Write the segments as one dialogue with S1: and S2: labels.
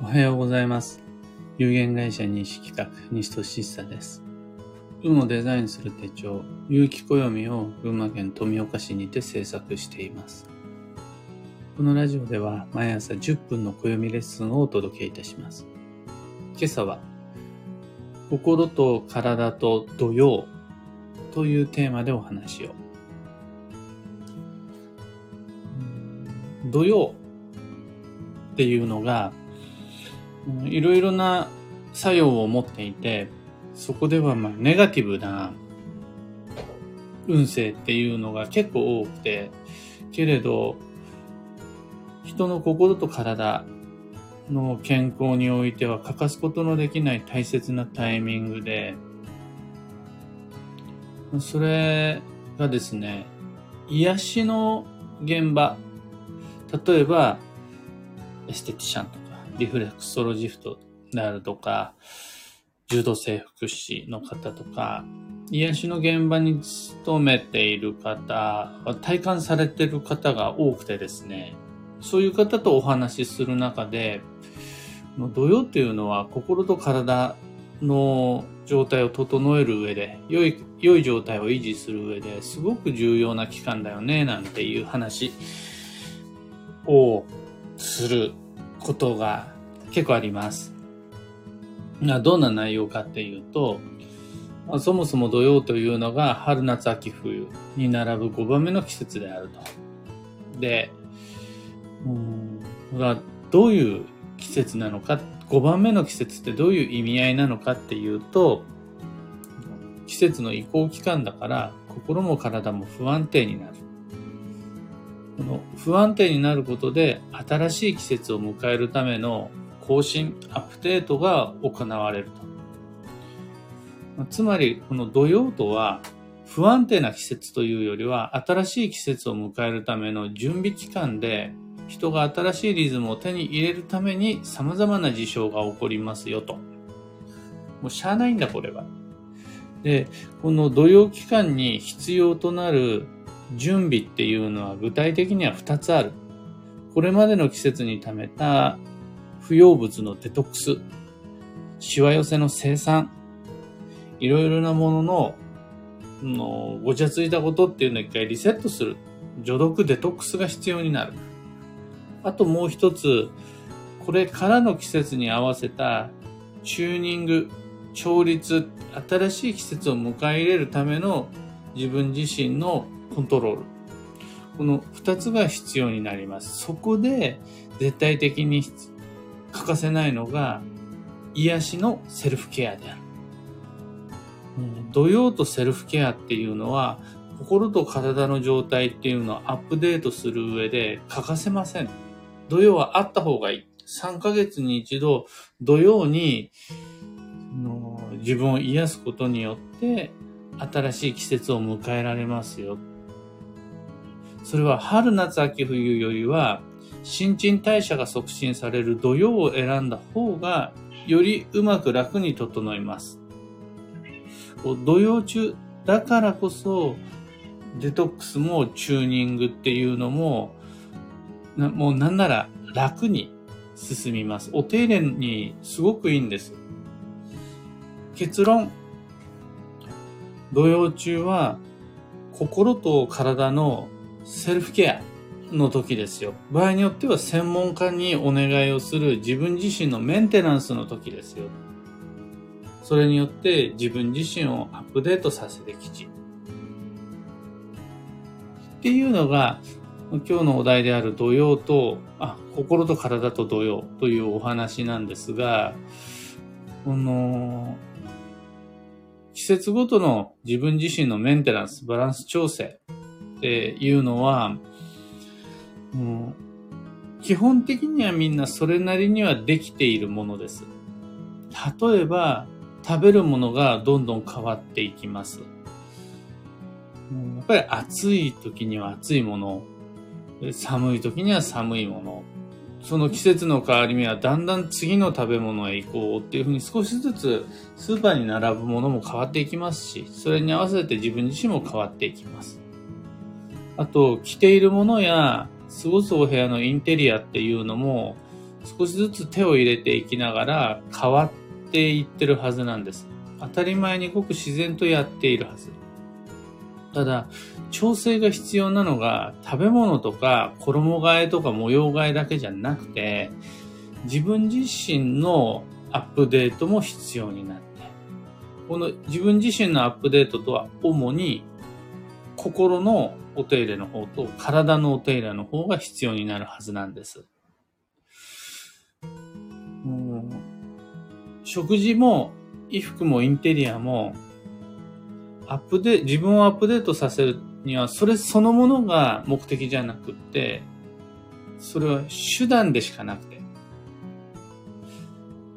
S1: おはようございます。有限会社西企画、西俊久です。運をデザインする手帳、有機暦を群馬県富岡市にて制作しています。このラジオでは毎朝10分の暦レッスンをお届けいたします。今朝は、心と体と土曜というテーマでお話を。土曜っていうのが、いろいろな作用を持っていて、そこではまあネガティブな運勢っていうのが結構多くて、けれど、人の心と体の健康においては欠かすことのできない大切なタイミングで、それがですね、癒しの現場、例えば、エステティシャンとか、リフレクソロジフトであるとか、柔道整復師の方とか、癒しの現場に勤めている方、体感されている方が多くてですね、そういう方とお話しする中で、土曜っていうのは心と体の状態を整える上で、良い、良い状態を維持する上ですごく重要な期間だよね、なんていう話をすることが結構あります。どんな内容かっていうと、そもそも土曜というのが春夏秋冬に並ぶ5番目の季節であると。で、うんどういう季節なのか、5番目の季節ってどういう意味合いなのかっていうと、季節の移行期間だから心も体も不安定になる。この不安定になることで新しい季節を迎えるための更新、アップデートが行われると。つまり、この土曜とは不安定な季節というよりは新しい季節を迎えるための準備期間で人が新しいリズムを手に入れるために様々な事象が起こりますよと。もうしゃあないんだ、これは。で、この土曜期間に必要となる準備っていうのは具体的には2つある。これまでの季節に貯めた不要物のデトックス、しわ寄せの生産、いろいろなものの、のごちゃついたことっていうのを一回リセットする。除毒デトックスが必要になる。あともう一つ、これからの季節に合わせたチューニング、調律、新しい季節を迎え入れるための自分自身のコントロール。この二つが必要になります。そこで絶対的に欠かせないのが癒しのセルフケアである。土曜とセルフケアっていうのは心と体の状態っていうのをアップデートする上で欠かせません。土曜はあった方がいい。3ヶ月に一度土曜に自分を癒すことによって新しい季節を迎えられますよ。それは春夏秋冬よりは新陳代謝が促進される土曜を選んだ方がよりうまく楽に整います。土曜中だからこそデトックスもチューニングっていうのもなもうなんなら楽に進みます。お手入れにすごくいいんです。結論。土曜中は心と体のセルフケアの時ですよ。場合によっては専門家にお願いをする自分自身のメンテナンスの時ですよ。それによって自分自身をアップデートさせてきち。っていうのが今日のお題である土曜と、あ、心と体と土曜というお話なんですが、この、季節ごとの自分自身のメンテナンス、バランス調整っていうのは、もう基本的にはみんなそれなりにはできているものです。例えば、食べるものがどんどん変わっていきます。やっぱり暑い時には暑いもの、寒い時には寒いもの、その季節の変わり目はだんだん次の食べ物へ行こうっていうふうに少しずつスーパーに並ぶものも変わっていきますし、それに合わせて自分自身も変わっていきます。あと、着ているものや過ごすお部屋のインテリアっていうのも少しずつ手を入れていきながら変わっていってるはずなんです。当たり前にごく自然とやっているはず。ただ、調整が必要なのが食べ物とか衣替えとか模様替えだけじゃなくて、自分自身のアップデートも必要になって、この自分自身のアップデートとは主に心のお手入れの方と体のお手入れの方が必要になるはずなんです。食事も衣服もインテリアもアップデ自分をアップデートさせるにはそれそのものが目的じゃなくってそれは手段でしかなくて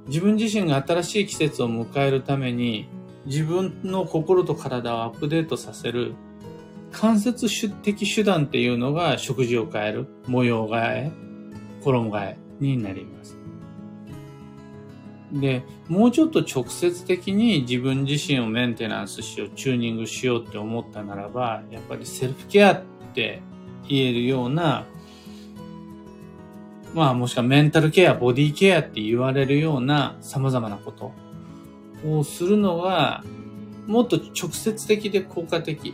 S1: 自分自身が新しい季節を迎えるために自分の心と体をアップデートさせる間接的手段っていうのが食事を変える、模様替え、衣替えになります。で、もうちょっと直接的に自分自身をメンテナンスしよう、チューニングしようって思ったならば、やっぱりセルフケアって言えるような、まあもしくはメンタルケア、ボディケアって言われるような様々なことをするのが、もっと直接的で効果的。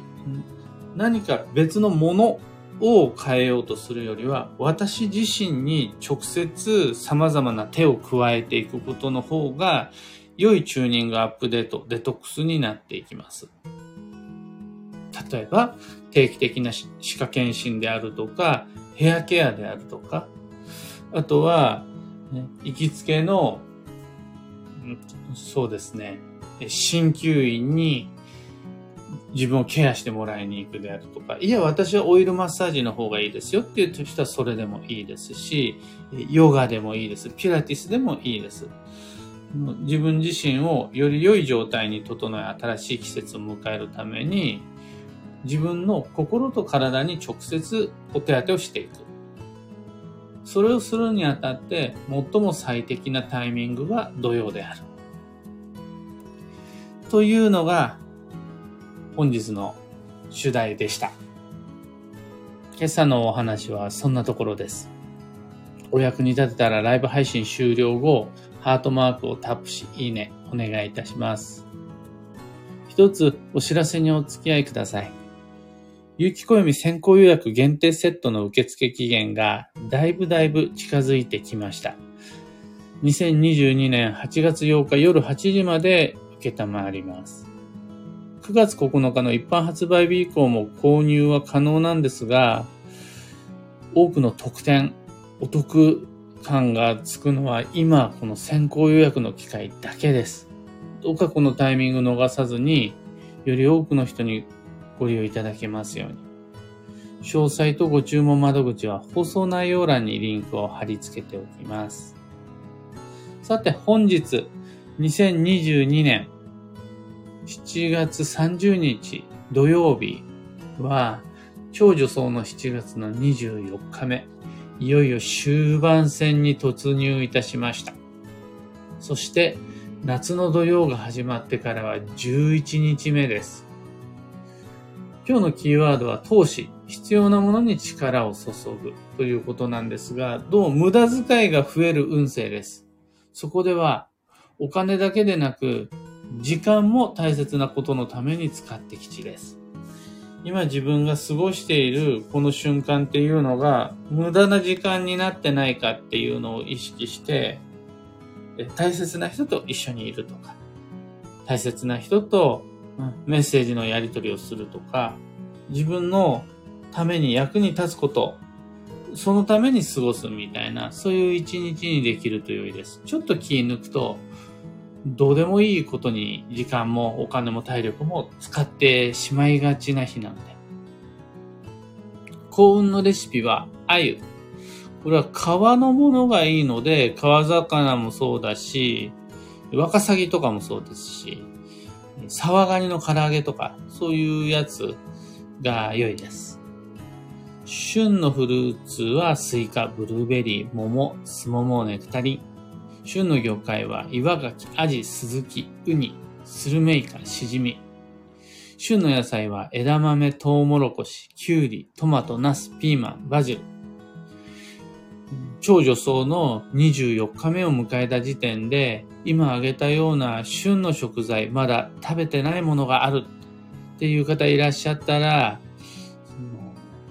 S1: 何か別のものを変えようとするよりは、私自身に直接様々な手を加えていくことの方が、良いチューニングアップデート、デトックスになっていきます。例えば、定期的な歯科検診であるとか、ヘアケアであるとか、あとは、ね、行きつけの、そうですね、鍼灸院に自分をケアしてもらいに行くであるとか、いや、私はオイルマッサージの方がいいですよっていう人はそれでもいいですし、ヨガでもいいです。ピラティスでもいいです。自分自身をより良い状態に整え、新しい季節を迎えるために、自分の心と体に直接お手当てをしていく。それをするにあたって、最も最適なタイミングが土曜である。というのが、本日の主題でした。今朝のお話はそんなところです。お役に立てたらライブ配信終了後、ハートマークをタップし、いいね、お願いいたします。一つお知らせにお付き合いください。有機暦先行予約限定セットの受付期限がだいぶだいぶ近づいてきました。2022年8月8日夜8時まで受けたまわります。9月9日の一般発売日以降も購入は可能なんですが、多くの特典、お得感がつくのは今この先行予約の機会だけです。どうかこのタイミング逃さずに、より多くの人にご利用いただけますように。詳細とご注文窓口は放送内容欄にリンクを貼り付けておきます。さて本日、2022年7月30日土曜日は、超女装の7月の24日目、いよいよ終盤戦に突入いたしました。そして、夏の土曜が始まってからは11日目です。今日のキーワードは投資、必要なものに力を注ぐということなんですが、どう無駄遣いが増える運勢です。そこでは、お金だけでなく、時間も大切なことのために使ってきちです。今自分が過ごしているこの瞬間っていうのが無駄な時間になってないかっていうのを意識して大切な人と一緒にいるとか大切な人とメッセージのやり取りをするとか自分のために役に立つことそのために過ごすみたいなそういう一日にできると良いです。ちょっと気抜くとどうでもいいことに時間もお金も体力も使ってしまいがちな日なので。幸運のレシピは、鮎。これは川のものがいいので、川魚もそうだし、ワカサギとかもそうですし、サワガニの唐揚げとか、そういうやつが良いです。旬のフルーツはスイカ、ブルーベリー、桃、スモモネクタリン。旬の魚介は岩牡蠣、アジ、スズキ、ウニ、スルメイカ、シジミ。旬の野菜は枝豆、トウモロコシ、キュウリ、トマト、ナス、ピーマン、バジル。超女装の24日目を迎えた時点で、今挙げたような旬の食材、まだ食べてないものがあるっていう方いらっしゃったら、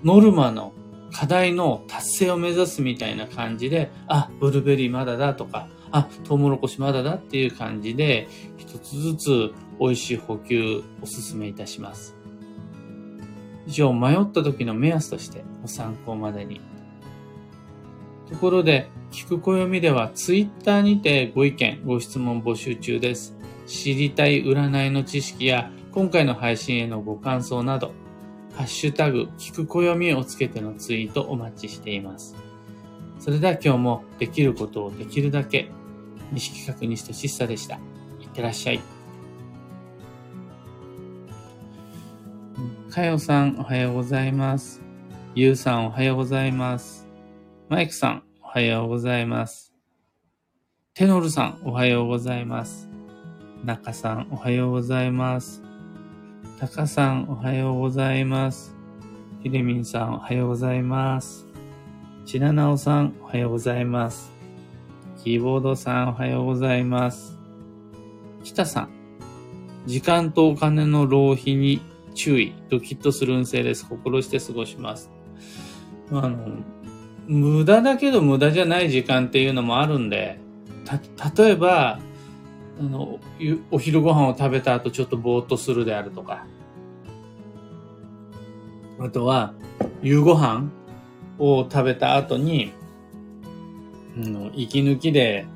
S1: ノルマの課題の達成を目指すみたいな感じで、あ、ブルーベリーまだだとか、あ、トウモロコシまだだっていう感じで、一つずつ美味しい補給お勧めいたします。以上、迷った時の目安としてご参考までに。ところで、聞く暦ではツイッターにてご意見、ご質問募集中です。知りたい占いの知識や今回の配信へのご感想など、ハッシュタグ、聞く暦をつけてのツイートお待ちしています。それでは今日もできることをできるだけ、西企画西俊久でした。いってらっしゃい。かよさん、おはようございます。ゆうさん、おはようございます。マイクさん、おはようございます。テノルさん、おはようございます。中さん、おはようございます。タカさん、おはようございます。ひでみんさん、おはようございます。ちななおさん、おはようございます。キーボードさん、おはようございます。きたさん、時間とお金の浪費に注意、ドキッとする運勢です。心して過ごします。あの、無駄だけど無駄じゃない時間っていうのもあるんで、た、例えば、あの、お昼ご飯を食べた後ちょっとぼーっとするであるとか、あとは、夕ご飯を食べた後に、うん、息抜きで、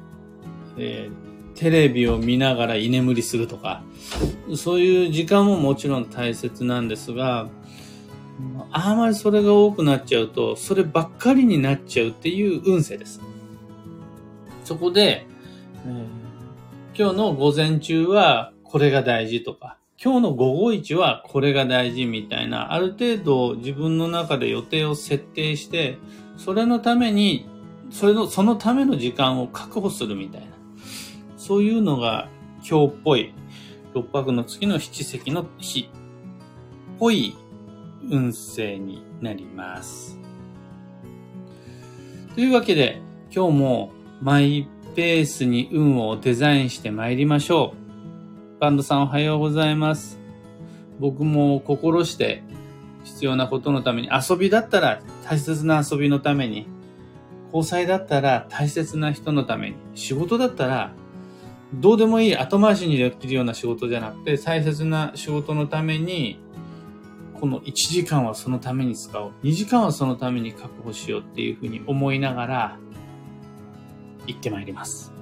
S1: えー、テレビを見ながら居眠りするとか、そういう時間ももちろん大切なんですが、あまりそれが多くなっちゃうと、そればっかりになっちゃうっていう運勢です。そこで、えー今日の午前中はこれが大事とか、今日の午後一はこれが大事みたいな、ある程度自分の中で予定を設定して、それのために、それの、そのための時間を確保するみたいな。そういうのが今日っぽい、六白の月の七石の日っぽい運勢になります。というわけで、今日もマイペースに運をデザインして参りましょう。バンドさんおはようございます。僕も心して必要なことのために、遊びだったら大切な遊びのために、交際だったら大切な人のために、仕事だったらどうでもいい後回しにできるような仕事じゃなくて、大切な仕事のために、この1時間はそのために使おう。2時間はそのために確保しようっていうふうに思いながら、行ってまいります。